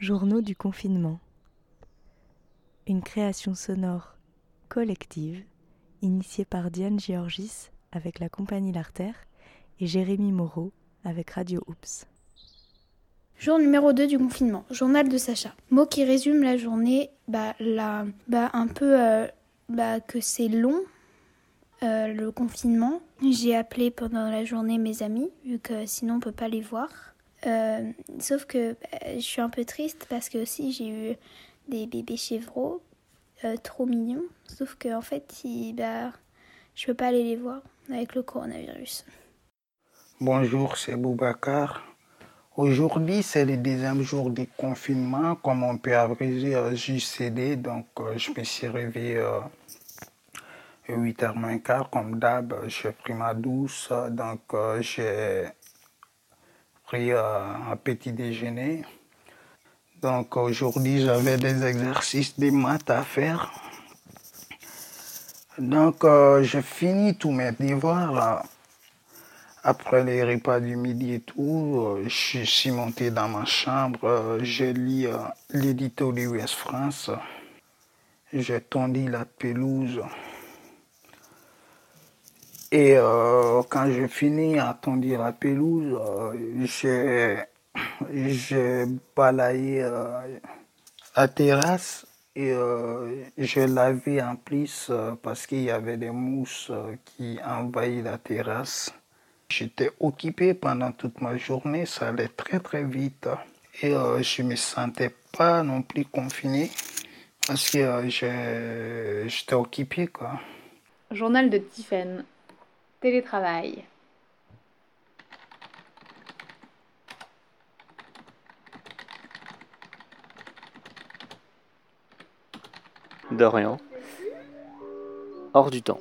Journaux du confinement. Une création sonore collective initiée par Diane Georgis avec la compagnie L'Artère et Jérémy Moreau avec Radio Oops. Jour numéro 2 du confinement, journal de Sacha. Mot qui résume la journée, bah, la, bah un peu euh, bah, que c'est long, euh, le confinement. J'ai appelé pendant la journée mes amis, vu que sinon on peut pas les voir. Euh, sauf que bah, je suis un peu triste parce que aussi j'ai eu des bébés chevreaux euh, trop mignons. Sauf que en fait, ils, bah, je peux pas aller les voir avec le coronavirus. Bonjour, c'est Boubacar. Aujourd'hui, c'est le deuxième jour du confinement. Comme on peut abrégé, euh, cédé, donc euh, je me suis réveillé euh, 8h moins quart, comme d'hab. J'ai pris ma douce, donc euh, j'ai euh, un petit déjeuner. Donc aujourd'hui, j'avais des exercices de maths à faire. Donc euh, j'ai fini tous mes devoirs. là. Après les repas du midi et tout, euh, je suis monté dans ma chambre. euh, J'ai lu euh, l'édito de West France. J'ai tendu la pelouse. Et euh, quand j'ai fini à tondre la pelouse, euh, j'ai balayé euh, la terrasse et euh, j'ai lavé en plus parce qu'il y avait des mousses qui envahissaient la terrasse. J'étais occupé pendant toute ma journée, ça allait très très vite et je me sentais pas non plus confiné parce que j'étais occupé quoi. Journal de Tiffen. Télétravail. Dorian. Hors du temps.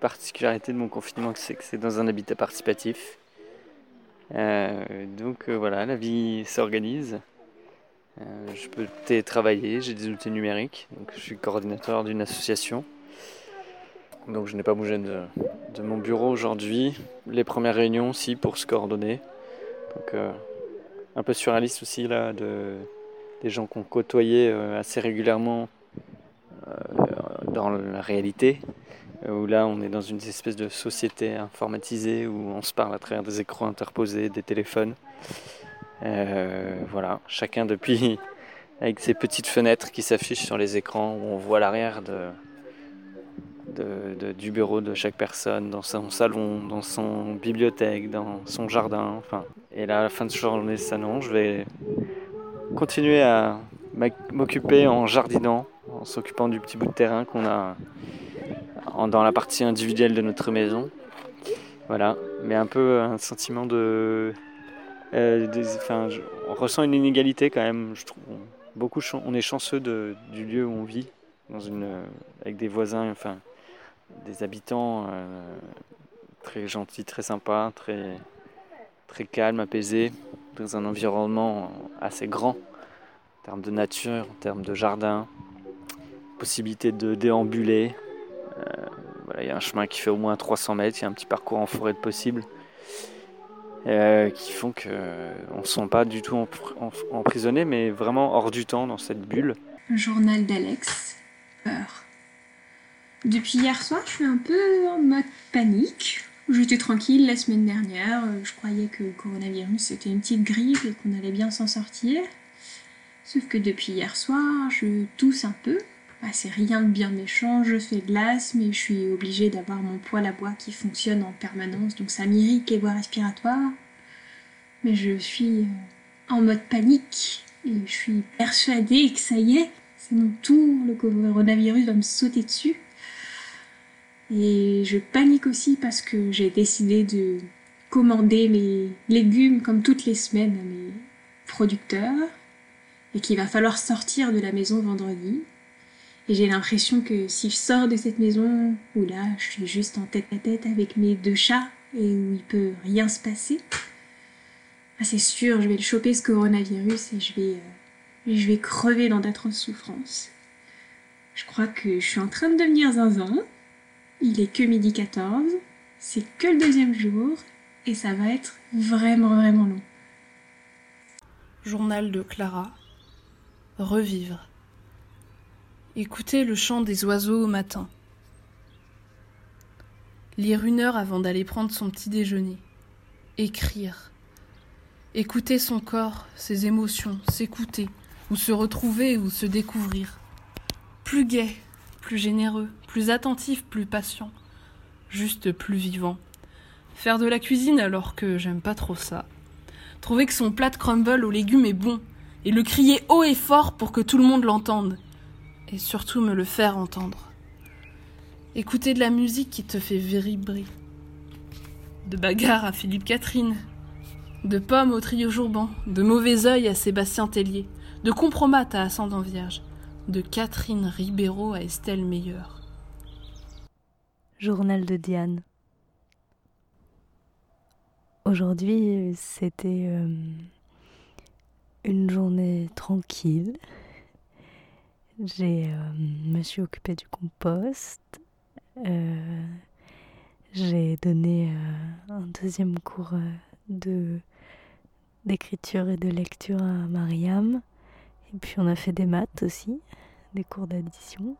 Particularité de mon confinement, c'est que c'est dans un habitat participatif. Euh, donc euh, voilà, la vie s'organise. Euh, je peux télétravailler, j'ai des outils numériques. Donc, je suis coordinateur d'une association. Donc je n'ai pas bougé de, mon bureau aujourd'hui. Les premières réunions aussi pour se coordonner. Donc euh, un peu surréaliste aussi là de, des gens qu'on côtoyait euh, assez régulièrement euh, dans la réalité, où là on est dans une espèce de société informatisée où on se parle à travers des écrans interposés, des téléphones. Voilà, chacun depuis avec ses petites fenêtres qui s'affichent sur les écrans où on voit l'arrière de, de- de- du bureau de chaque personne, dans son salon, dans son bibliothèque, dans son jardin. Enfin, et là, à la fin de journée, ça non, je vais continuer à m'oc- m'occuper en jardinant, en s'occupant du petit bout de terrain qu'on a dans la partie individuelle de notre maison. Voilà, mais un peu un sentiment de. euh, enfin, on ressent une inégalité quand même. Je trouve beaucoup, on est chanceux de- du lieu où on vit, avec des voisins, enfin, des habitants euh, très gentils, très sympas, très, très calmes, apaisés, dans un environnement assez grand en termes de nature, en termes de jardin, possibilité de déambuler. Euh, voilà, il y a un chemin qui fait au moins 300 mètres, il y a un petit parcours en forêt de possible. euh, qui font qu'on ne se sent pas du tout emprisonné, mais vraiment hors du temps dans cette bulle. Journal d'Alex. Peur. Depuis hier soir, je suis un peu en mode panique. J'étais tranquille la semaine dernière. euh, Je croyais que le coronavirus c'était une petite grippe et qu'on allait bien s'en sortir. Sauf que depuis hier soir, je tousse un peu. Bah, c'est rien de bien méchant, je fais de l'asthme et je suis obligée d'avoir mon poêle à bois qui fonctionne en permanence, donc ça m'irrite les voies respiratoires. Mais je suis euh, en mode panique et je suis persuadée que ça y est, c'est mon tour, le coronavirus va me sauter dessus. Et je panique aussi parce que j'ai décidé de commander mes légumes comme toutes les semaines à mes producteurs et qu'il va falloir sortir de la maison vendredi. Et j'ai l'impression que si je sors de cette maison où là je suis juste en tête à tête avec mes deux chats et où il peut rien se passer, ah, c'est sûr, je vais le choper ce coronavirus et je vais, euh, je vais crever dans d'atroces souffrances. Je crois que je suis en train de devenir zinzin. Il est que midi 14, c'est que le deuxième jour et ça va être vraiment vraiment long. Journal de Clara. Revivre. Écouter le chant des oiseaux au matin. Lire une heure avant d'aller prendre son petit déjeuner. Écrire. Écouter son corps, ses émotions, s'écouter, ou se retrouver ou se découvrir. Plus gai, plus généreux, plus attentif, plus patient, juste plus vivant. Faire de la cuisine alors que j'aime pas trop ça. Trouver que son plat de crumble aux légumes est bon, et le crier haut et fort pour que tout le monde l'entende, et surtout me le faire entendre. Écouter de la musique qui te fait vibrer. De bagarre à Philippe Catherine, de pommes au trio Jourban, de mauvais œil à Sébastien Tellier, de compromat à Ascendant Vierge, de Catherine Ribeiro à Estelle Meyer. Journal de Diane. Aujourd'hui, c'était euh, une journée tranquille. J'ai euh, me suis occupée du compost. Euh, j'ai donné un deuxième cours d'écriture et de lecture à Mariam. Et puis on a fait des maths aussi, des cours d'addition.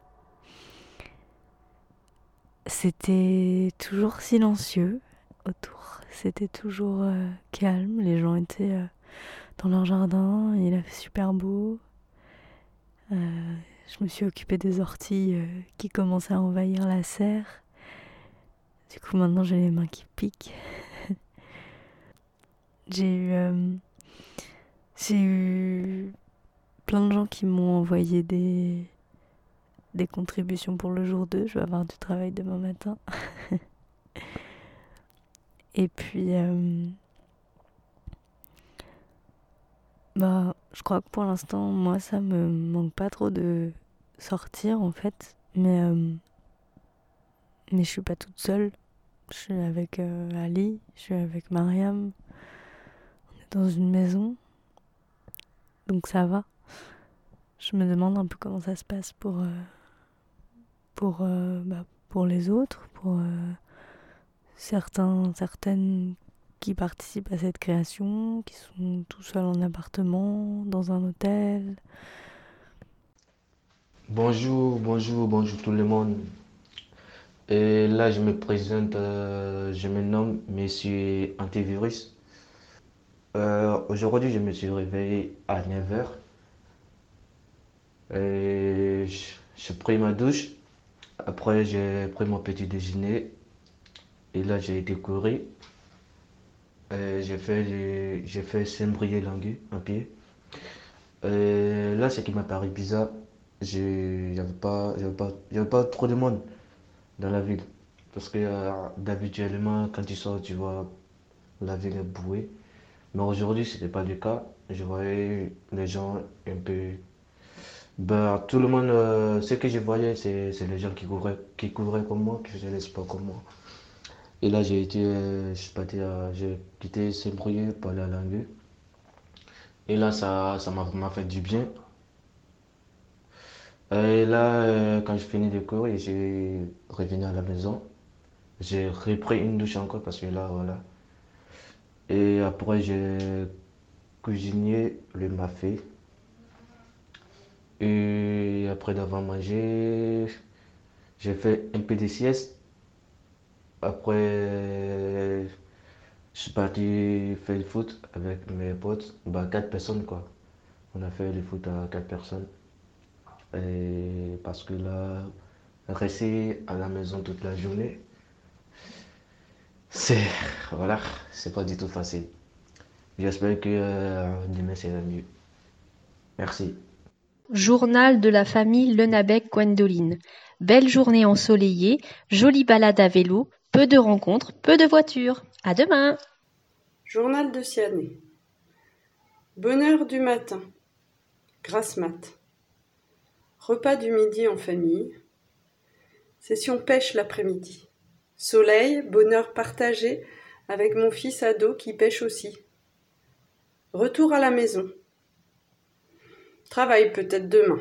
C'était toujours silencieux autour, c'était toujours euh, calme, les gens étaient euh, dans leur jardin, il a fait super beau. Euh, je me suis occupée des orties qui commençaient à envahir la serre. Du coup maintenant j'ai les mains qui piquent. J'ai eu, j'ai eu plein de gens qui m'ont envoyé des, des contributions pour le jour 2. Je vais avoir du travail demain matin. Et puis, euh, bah, je crois que pour l'instant, moi, ça me manque pas trop de sortir en fait. Mais, euh, mais je suis pas toute seule. Je suis avec Ali, je suis avec Mariam dans une maison. Donc ça va. Je me demande un peu comment ça se passe pour, euh, euh, bah, les autres, pour euh, certains, certaines qui participent à cette création, qui sont tout seuls en appartement, dans un hôtel. Bonjour, bonjour, bonjour tout le monde. Et là, je me présente, je me nomme Monsieur Antivirus. Aujourd'hui, je me suis réveillé à 9h. Et j'ai pris ma douche. Après, j'ai pris mon petit déjeuner. Et là, j'ai été courir. J'ai fait, j'ai fait en pied. Et là, ce qui m'a paru bizarre, avait, pas, pas, pas trop de monde dans la ville. Parce que euh, d'habituellement, quand tu sors, tu vois la ville est bouée. Mais aujourd'hui, ce n'était pas le cas. Je voyais les gens un peu. Ben, tout le monde, euh, ce que je voyais, c'est les gens qui couvraient, qui couvraient comme moi, qui faisaient les sports comme moi. Et là, j'ai été, euh, j'ai quitté Saint-Brieuc pour aller à Langueux. Et là, ça m'a fait du bien. Et là, euh, quand je finis de cours et j'ai revenu à la maison, j'ai repris une douche encore parce que là, voilà, et après, j'ai cuisiné le mafé. Et après d'avoir mangé, j'ai fait un peu de sieste. Après, je suis parti faire le foot avec mes potes, bah, quatre personnes quoi. On a fait le foot à quatre personnes. Et parce que là, rester à la maison toute la journée, c'est voilà, c'est pas du tout facile. J'espère que euh, demain c'est mieux. Merci. Journal de la famille Lenabec Gwendoline. Belle journée ensoleillée, jolie balade à vélo, peu de rencontres, peu de voitures. À demain. Journal de Siané. Bonheur du matin. Grasse mat. Repas du midi en famille. Session pêche l'après-midi. Soleil, bonheur partagé avec mon fils ado qui pêche aussi. Retour à la maison. Travail peut-être demain.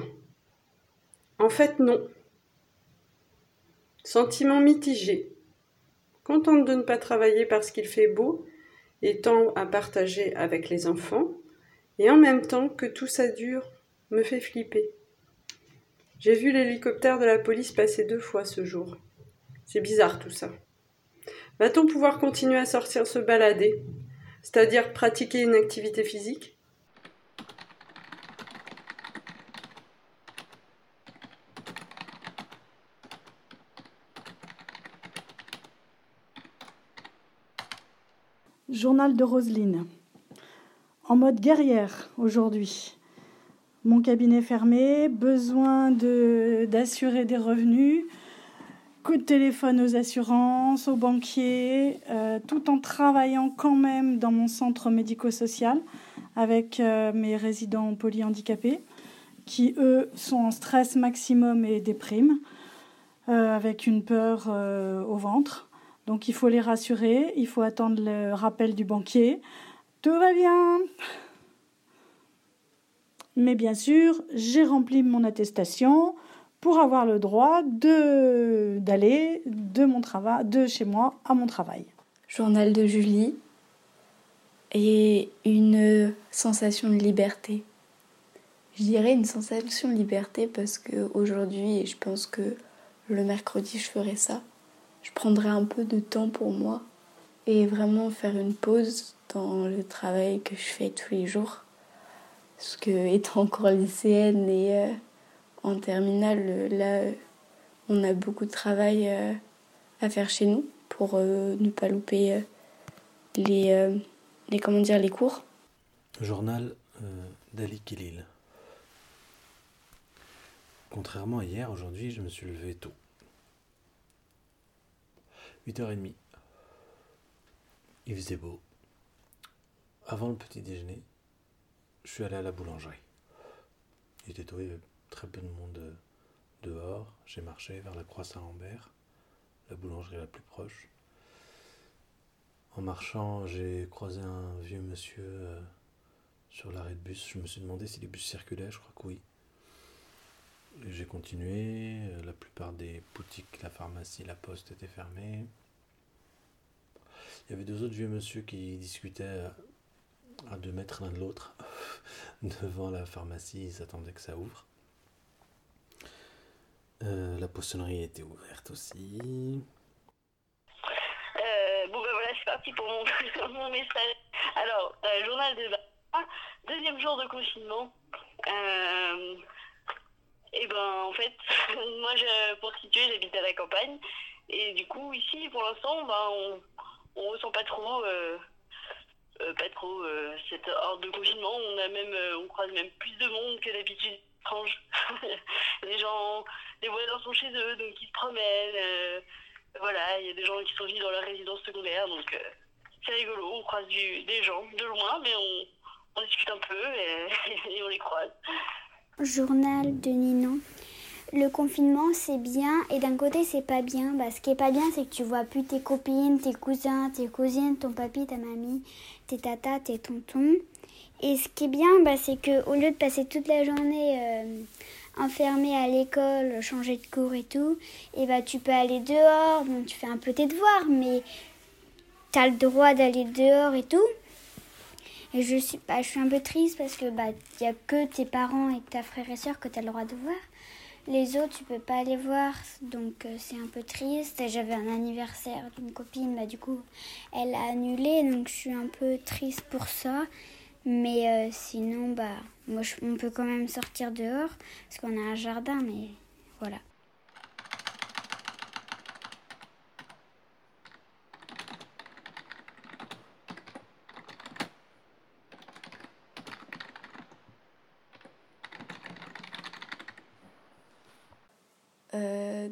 En fait, non. Sentiment mitigé. Contente de ne pas travailler parce qu'il fait beau et temps à partager avec les enfants. et en même temps que tout ça dure me fait flipper. J'ai vu l'hélicoptère de la police passer deux fois ce jour. C'est bizarre tout ça. Va-t-on pouvoir continuer à sortir se balader, c'est-à-dire pratiquer une activité physique? Journal de Roselyne. En mode guerrière aujourd'hui. Mon cabinet fermé, besoin d'assurer des revenus, coup de téléphone aux assurances, aux banquiers, euh, tout en travaillant quand même dans mon centre médico-social avec euh, mes résidents polyhandicapés qui, eux, sont en stress maximum et dépriment, euh, avec une peur au ventre. Donc il faut les rassurer, il faut attendre le rappel du banquier. Tout va bien. Mais bien sûr, j'ai rempli mon attestation pour avoir le droit de d'aller de mon travail de chez moi à mon travail. Journal de Julie et une sensation de liberté. Je dirais une sensation de liberté parce que aujourd'hui, je pense que le mercredi, je ferai ça je prendrai un peu de temps pour moi et vraiment faire une pause dans le travail que je fais tous les jours. Parce que étant encore lycéenne et euh, en terminale, là, on a beaucoup de travail euh, à faire chez nous pour euh, ne pas louper les, les, comment dire, les cours. Journal d'Ali Khalil. Contrairement à hier, aujourd'hui, je me suis levé tôt. 8h30. Il faisait beau. Avant le petit déjeuner, je suis allé à la boulangerie. Il était très peu de monde dehors. J'ai marché vers la croix Saint-Lambert, la boulangerie la plus proche. En marchant, j'ai croisé un vieux monsieur euh, sur l'arrêt de bus. Je me suis demandé si les bus circulaient, je crois que oui. J'ai continué, la plupart des boutiques, la pharmacie, la poste étaient fermées. Il y avait deux autres vieux monsieur qui discutaient à deux mètres l'un de l'autre devant la pharmacie, ils attendaient que ça ouvre. Euh, la poissonnerie était ouverte aussi. Euh, bon ben voilà, c'est parti pour mon, mon message. Alors, euh, journal de deuxième jour de confinement. Et ben en fait, moi pour situer, j'habite à la campagne. Et du coup, ici, pour l'instant, ben, on, on ressent pas trop, euh, euh, pas trop euh, cette horde de confinement. On a même, on croise même plus de monde que d'habitude. Étrange. les gens, les voisins sont chez eux, donc ils se promènent. voilà, il y a des gens qui sont venus dans leur résidence secondaire, donc c'est rigolo. On croise des gens de loin, mais on, discute un peu et on les croise. Journal de Ninon. Le confinement, c'est bien et d'un côté, c'est pas bien. Bah, ce qui est pas bien, c'est que tu vois plus tes copines, tes cousins, tes cousines, ton papy, ta mamie, tes tatas, tes tontons. Et ce qui est bien, bah, c'est que au lieu de passer toute la journée euh, à l'école, changer de cours et tout, et bah, tu peux aller dehors. Bon, tu fais un peu tes devoirs, mais tu as le droit d'aller dehors et tout. Je suis, bah, je suis un peu triste parce que bah il a que tes parents et ta frère et soeur que tu as le droit de voir. Les autres, tu peux pas les voir, donc euh, c'est un peu triste. J'avais un anniversaire d'une copine, bah du coup, elle a annulé, donc je suis un peu triste pour ça. Mais euh, sinon, bah moi, on peut quand même sortir dehors parce qu'on a un jardin, mais voilà.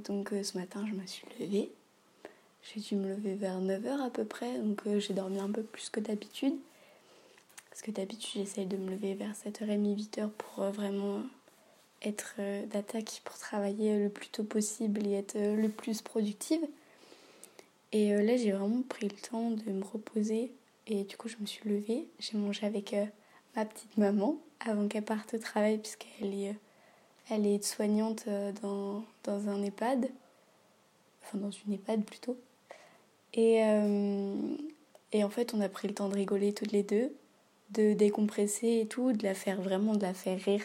Donc euh, ce matin, je me suis levée. J'ai dû me lever vers 9h à peu près, donc euh, j'ai dormi un peu plus que d'habitude. Parce que d'habitude, j'essaye de me lever vers 7h30, 8h pour euh, vraiment être d'attaque pour travailler le plus tôt possible et être le plus productive. Et là, j'ai vraiment pris le temps de me reposer. Et du coup, je me suis levée. J'ai mangé avec ma petite maman avant qu'elle parte au travail, puisqu'elle est elle est soignante euh, dans, dans, un EHPAD, enfin dans une EHPAD plutôt. Et, euh, et en fait, on a pris le temps de rigoler toutes les deux. de décompresser et tout, de la faire vraiment, de la faire rire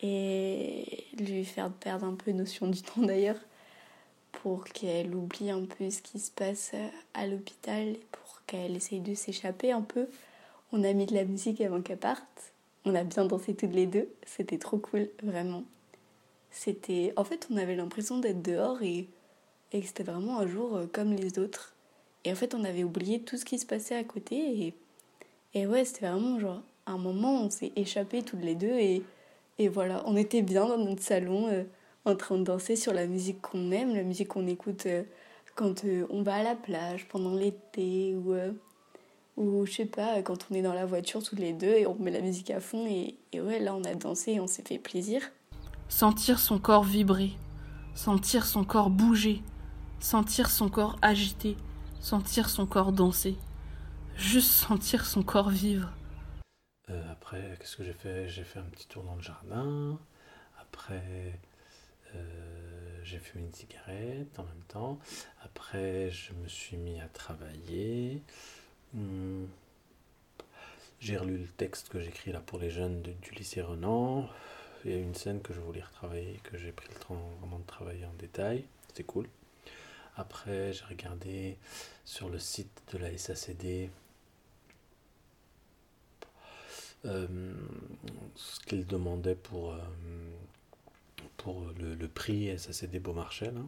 et lui faire perdre un peu notion du temps d'ailleurs pour qu'elle oublie un peu ce qui se passe à l'hôpital pour qu'elle essaye de s'échapper un peu. On a mis de la musique avant qu'elle parte. On a bien dansé toutes les deux. C'était trop cool, vraiment. C'était. En fait, on avait l'impression d'être dehors et, et que c'était vraiment un jour euh, comme les autres. Et en fait, on avait oublié tout ce qui se passait à côté et, et ouais, c'était vraiment genre un moment on s'est échappés toutes les deux et, et voilà, on était bien dans notre salon euh, en train de danser sur la musique qu'on aime, la musique qu'on écoute euh, quand on va à la plage pendant l'été ou, ou je sais pas, quand on est dans la voiture tous les deux et on met la musique à fond et, et ouais, là on a dansé et on s'est fait plaisir. Sentir son corps vibrer, sentir son corps bouger, sentir son corps agiter, sentir son corps danser, juste sentir son corps vivre. Euh, après, qu'est-ce que j'ai fait? J'ai fait un petit tour dans le jardin. Après, euh, j'ai fumé une cigarette en même temps. Après, je me suis mis à travailler. Hmm. J'ai relu le texte que j'écris là pour les jeunes du lycée Renan. Il y a une scène que je voulais retravailler, que j'ai pris le temps vraiment de travailler en détail. C'était cool. Après, j'ai regardé sur le site de la SACD euh, ce qu'ils demandaient pour, euh, pour le, prix SACD Beaumarchais. là.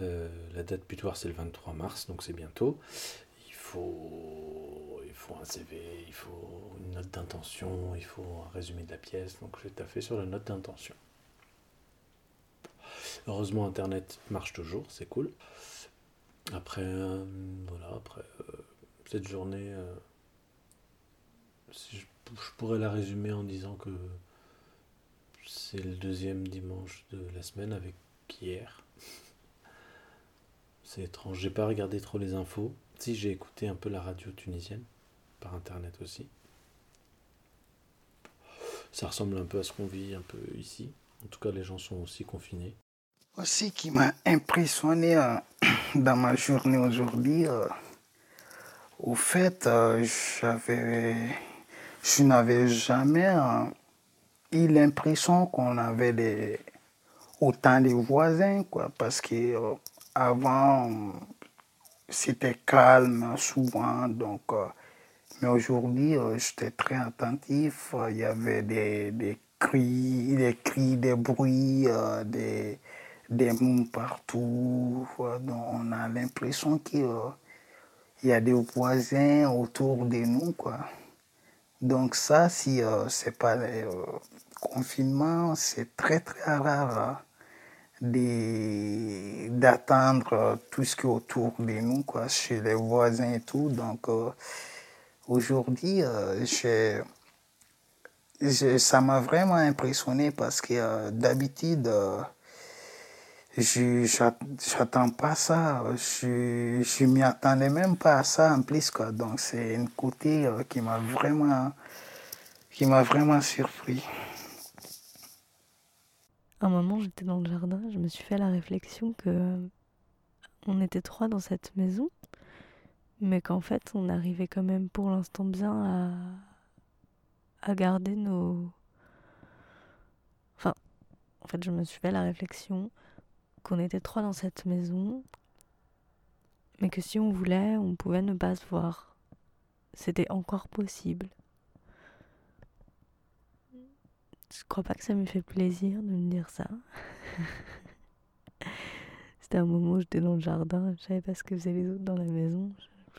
Euh, la date butoir, c'est le 23 mars, donc c'est bientôt. Il faut, il faut un CV, il faut une note d'intention, il faut un résumé de la pièce. Donc j'ai taffé sur la note d'intention. Heureusement, Internet marche toujours, c'est cool. Après, euh, voilà, après euh, cette journée, euh, je, je pourrais la résumer en disant que c'est le deuxième dimanche de la semaine avec hier. C'est étrange, j'ai pas regardé trop les infos. Si j'ai écouté un peu la radio tunisienne, par internet aussi. Ça ressemble un peu à ce qu'on vit un peu ici. En tout cas, les gens sont aussi confinés. Aussi qui m'a impressionné euh, dans ma journée aujourd'hui, euh, au fait, euh, j'avais, je n'avais jamais eu l'impression qu'on avait des, autant de voisins, quoi, parce que avant, c'était calme souvent, donc, mais aujourd'hui, euh, j'étais très attentif, euh, il y avait des, des cris, des cris, des bruits, euh, des, des partout, donc on a l'impression qu'il il y a des voisins autour de nous, quoi. Donc ça, si c'est pas le confinement, c'est très très rare hein, d'attendre tout ce qui est autour de nous, quoi, chez les voisins et tout. Donc aujourd'hui, euh, ça m'a vraiment impressionné parce que euh, d'habitude, euh, je j'attends pas ça. Je je m'y attendais même pas à ça en plus, quoi. Donc c'est un côté euh, qui m'a vraiment qui m'a vraiment surpris. Un moment, j'étais dans le jardin, je me suis fait la réflexion que on était trois dans cette maison, mais qu'en fait, on arrivait quand même pour l'instant bien à, à garder nos. Enfin, en fait, je me suis fait la réflexion qu'on était trois dans cette maison, mais que si on voulait, on pouvait ne pas se voir. C'était encore possible. Je crois pas que ça me fait plaisir de me dire ça. C'était un moment où j'étais dans le jardin, je savais pas ce que faisaient les autres dans la maison,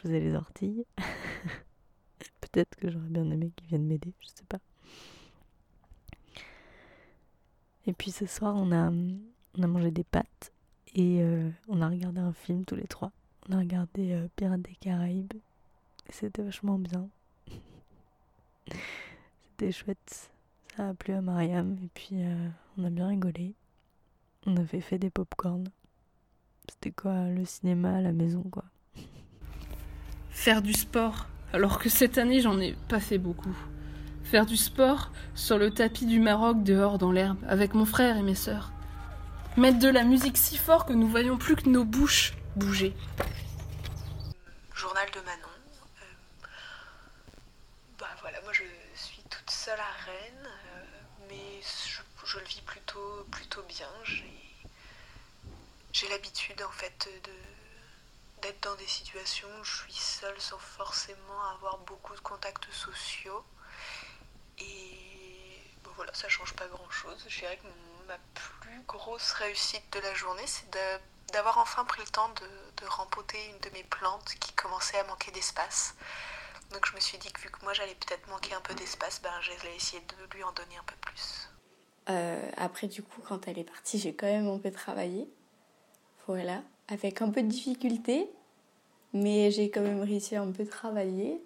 les orties. Peut-être que j'aurais bien aimé qu'ils viennent m'aider, je sais pas. Et puis ce soir, on a, on a mangé des pâtes et euh, on a regardé un film tous les trois. On a regardé euh, Pirates des Caraïbes c'était vachement bien. C'était chouette. Ça a plu à Mariam et puis euh, on a bien rigolé. On avait fait des pop-corn. C'était quoi le cinéma à la maison quoi? Faire du sport, alors que cette année j'en ai pas fait beaucoup. Faire du sport sur le tapis du Maroc dehors dans l'herbe avec mon frère et mes sœurs. Mettre de la musique si fort que nous voyions plus que nos bouches bouger. Journal de Manon. Euh, bah voilà, moi je suis toute seule à Rennes, mais je, le vis plutôt, plutôt bien. J'ai l'habitude en fait d'être dans des situations où je suis seule sans forcément avoir beaucoup de contacts sociaux. Et bon, voilà, ça change pas grand chose. Je dirais que ma plus grosse réussite de la journée, c'est d'avoir enfin pris le temps de, de rempoter une de mes plantes qui commençait à manquer d'espace. Donc je me suis dit que vu que moi j'allais peut-être manquer un peu d'espace, ben j'allais essayer de lui en donner un peu plus. Euh, après du coup quand elle est partie j'ai quand même un peu travaillé. Voilà, avec un peu de difficulté, mais j'ai quand même réussi à un peu travailler.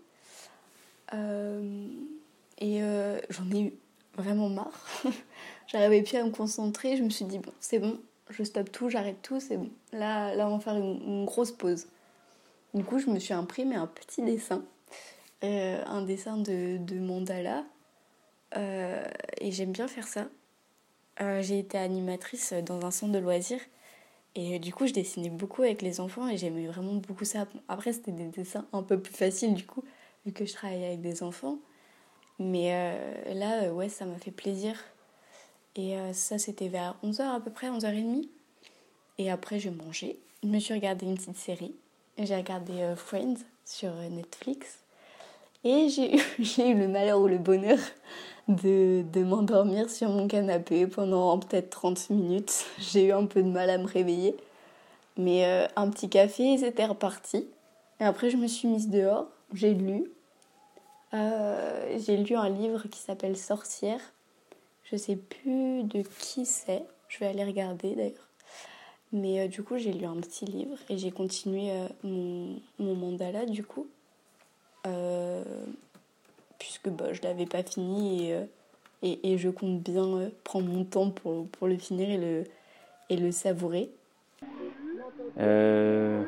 Euh, et euh, j'en ai eu vraiment marre. J'arrivais plus à me concentrer. Je me suis dit, bon, c'est bon, je stoppe tout, j'arrête tout, c'est bon. Là, là, on va faire une, grosse pause. Du coup, je me suis imprimé un petit dessin, euh, un dessin de, de mandala. et j'aime bien faire ça. J'ai été animatrice dans un centre de loisirs et du coup, je dessinais beaucoup avec les enfants et j'aimais vraiment beaucoup ça. Après, c'était des dessins un peu plus faciles du coup, vu que je travaillais avec des enfants. Mais euh, là, euh, ouais, ça m'a fait plaisir. Et euh, ça, c'était vers 11h à peu près, 11h30. Et après, je mangeais. Je me suis regardé une petite série. J'ai regardé Friends sur Netflix. Et j'ai eu le malheur ou le bonheur de, m'endormir sur mon canapé pendant peut-être 30 minutes. J'ai eu un peu de mal à me réveiller. Mais euh, un petit café et c'était reparti. Et après, je me suis mise dehors. J'ai lu. Euh, j'ai lu un livre qui s'appelle Sorcière. Je sais plus de qui c'est. Je vais aller regarder d'ailleurs. Mais euh, du coup, j'ai lu un petit livre et j'ai continué mon, mandala du coup. Puisque bah, je l'avais pas fini et, et, et, je compte bien prendre mon temps pour, pour le finir et le, et le savourer. Euh,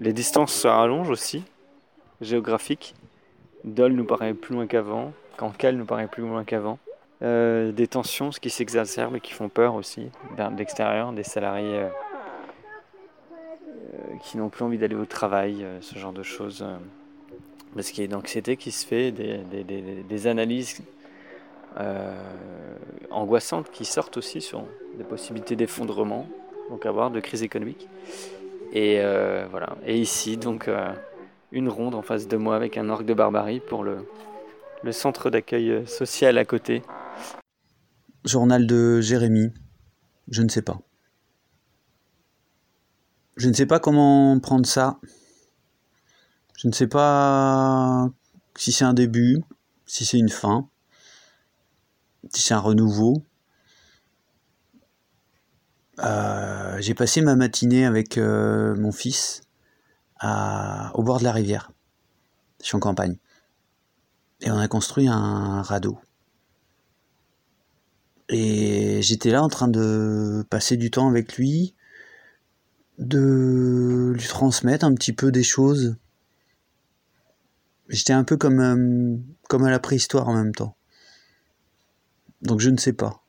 les distances se rallongent aussi, géographiques. Dole nous paraît plus loin qu'avant, Cancale nous paraît plus loin qu'avant. Euh, des tensions, qui s'exacerbe et qui font peur aussi, de l'extérieur, des salariés euh, qui n'ont plus envie d'aller au travail, ce genre de choses. Parce qu'il y a une anxiété qui se fait, des, analyses angoissantes qui sortent aussi sur des possibilités d'effondrement donc avoir de crise économique. Et euh, voilà. Et ici, donc, euh, une ronde en face de moi avec un orgue de barbarie pour le, centre d'accueil euh, social à côté. Journal de Jérémy. Je ne sais pas. Je ne sais pas comment prendre ça. Je ne sais pas si c'est un début, si c'est une fin, si c'est un renouveau. Euh, j'ai passé ma matinée avec euh, mon fils à, au bord de la rivière. Je suis en campagne. Et on a construit un radeau. Et j'étais là en train de passer du temps avec lui, de lui transmettre un petit peu des choses. J'étais un peu comme, euh, comme à la préhistoire en même temps. Donc je ne sais pas.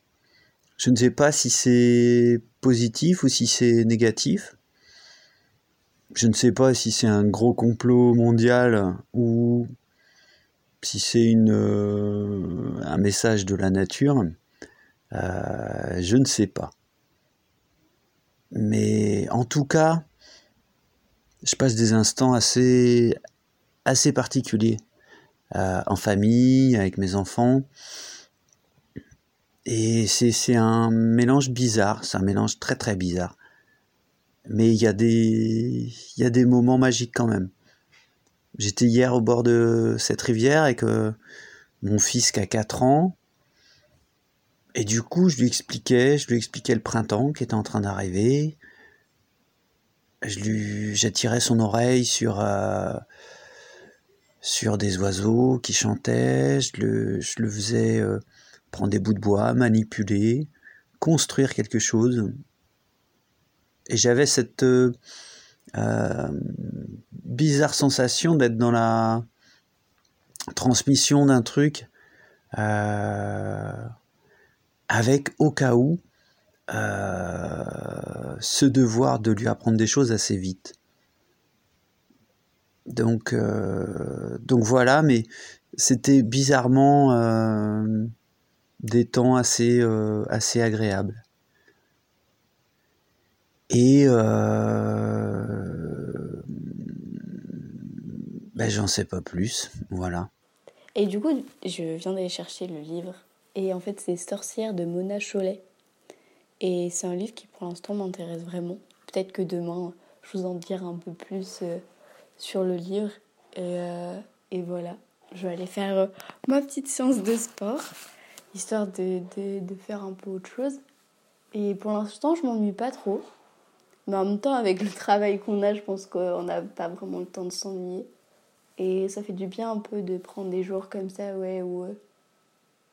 Je ne sais pas si c'est positif ou si c'est négatif. Je ne sais pas si c'est un gros complot mondial ou si c'est euh, un message de la nature. Euh, je ne sais pas. Mais en tout cas, je passe des instants assez, assez particuliers euh, en famille, avec mes enfants. Et c'est un mélange bizarre, c'est un mélange très très bizarre. Mais il y, a des, y des moments magiques quand même. J'étais hier au bord de cette rivière avec euh, mon fils qui a 4 ans. Et du coup, je lui expliquais, je lui expliquais le printemps qui était en train d'arriver. Je lui, j'attirais son oreille sur euh, sur des oiseaux qui chantaient. Je le, faisais euh, prendre des bouts de bois, manipuler, construire quelque chose. Et j'avais cette euh, euh, bizarre sensation d'être dans la transmission d'un truc avec au cas où ce devoir de lui apprendre des choses assez vite. Donc, donc voilà, mais c'était bizarrement euh, des temps assez, euh, assez agréables. Et ben, j'en sais pas plus, voilà. Et du coup, je viens d'aller chercher le livre. Et en fait, c'est Sorcière de Mona Cholet. Et c'est un livre qui pour l'instant m'intéresse vraiment. Peut-être que demain, je vous en dirai un peu plus sur le livre. Et, et voilà je vais aller faire euh, ma petite séance de sport, histoire de, de, de, faire un peu autre chose. Et pour l'instant, je m'ennuie pas trop. Mais en même temps, avec le travail qu'on a, je pense qu'on n'a pas vraiment le temps de s'ennuyer. Et ça fait du bien un peu de prendre des jours comme ça, ouais, où euh,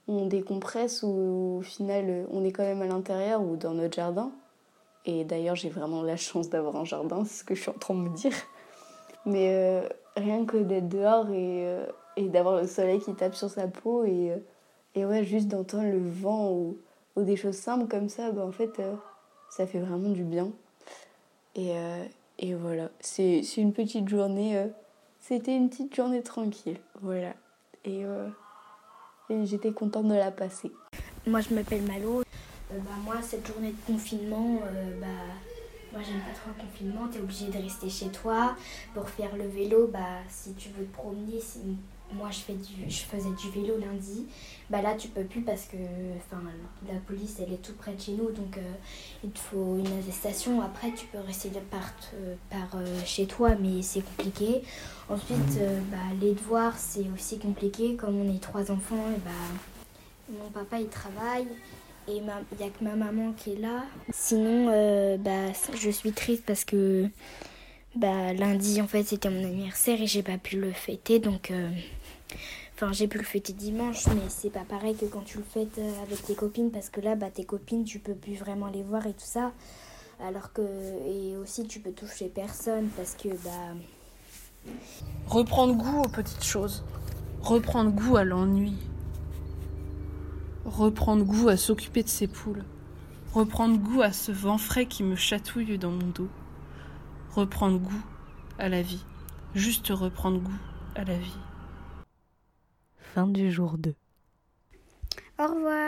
on décompresse, où au final, euh, on est quand même à l'intérieur ou dans notre jardin. Et d'ailleurs, j'ai vraiment la chance d'avoir un jardin, c'est ce que je suis en train de me dire. Mais rien que d'être dehors et, et d'avoir le soleil qui tape sur sa peau et, euh, et ouais, juste d'entendre le vent ou, ou, des choses simples comme ça, bah, en fait, euh, ça fait vraiment du bien. Et, euh, et voilà, c'est une petite journée, c'était une petite journée tranquille, voilà. Et, et j'étais contente de la passer. Moi, je m'appelle Malo. bah, moi, cette journée de confinement, bah, moi, j'aime pas trop le confinement. Tu es obligé de rester chez toi. Pour faire le vélo, bah, si tu veux te promener, moi je, fais du, je faisais du vélo lundi, bah là tu peux plus parce que la police elle est tout près de chez nous donc euh, il te faut une attestation. Après tu peux rester par, euh, par euh, chez toi mais c'est compliqué. Ensuite bah, les devoirs c'est aussi compliqué comme on est trois enfants et bah, mon papa il travaille et il n'y a que ma maman qui est là. Sinon bah, je suis triste parce que bah, lundi en fait c'était mon anniversaire et j'ai pas pu le fêter donc Enfin, j'ai pu le fêter dimanche, mais c'est pas pareil que quand tu le fêtes euh, avec tes copines, parce que là, bah, tes copines, tu peux plus vraiment les voir et tout ça. Alors que. Et aussi, tu peux toucher personne, parce que, bah. Reprendre goût aux petites choses. Reprendre goût à l'ennui. Reprendre goût à s'occuper de ses poules. Reprendre goût à ce vent frais qui me chatouille dans mon dos. Reprendre goût à la vie. Juste reprendre goût à la vie fin du jour 2. Au revoir.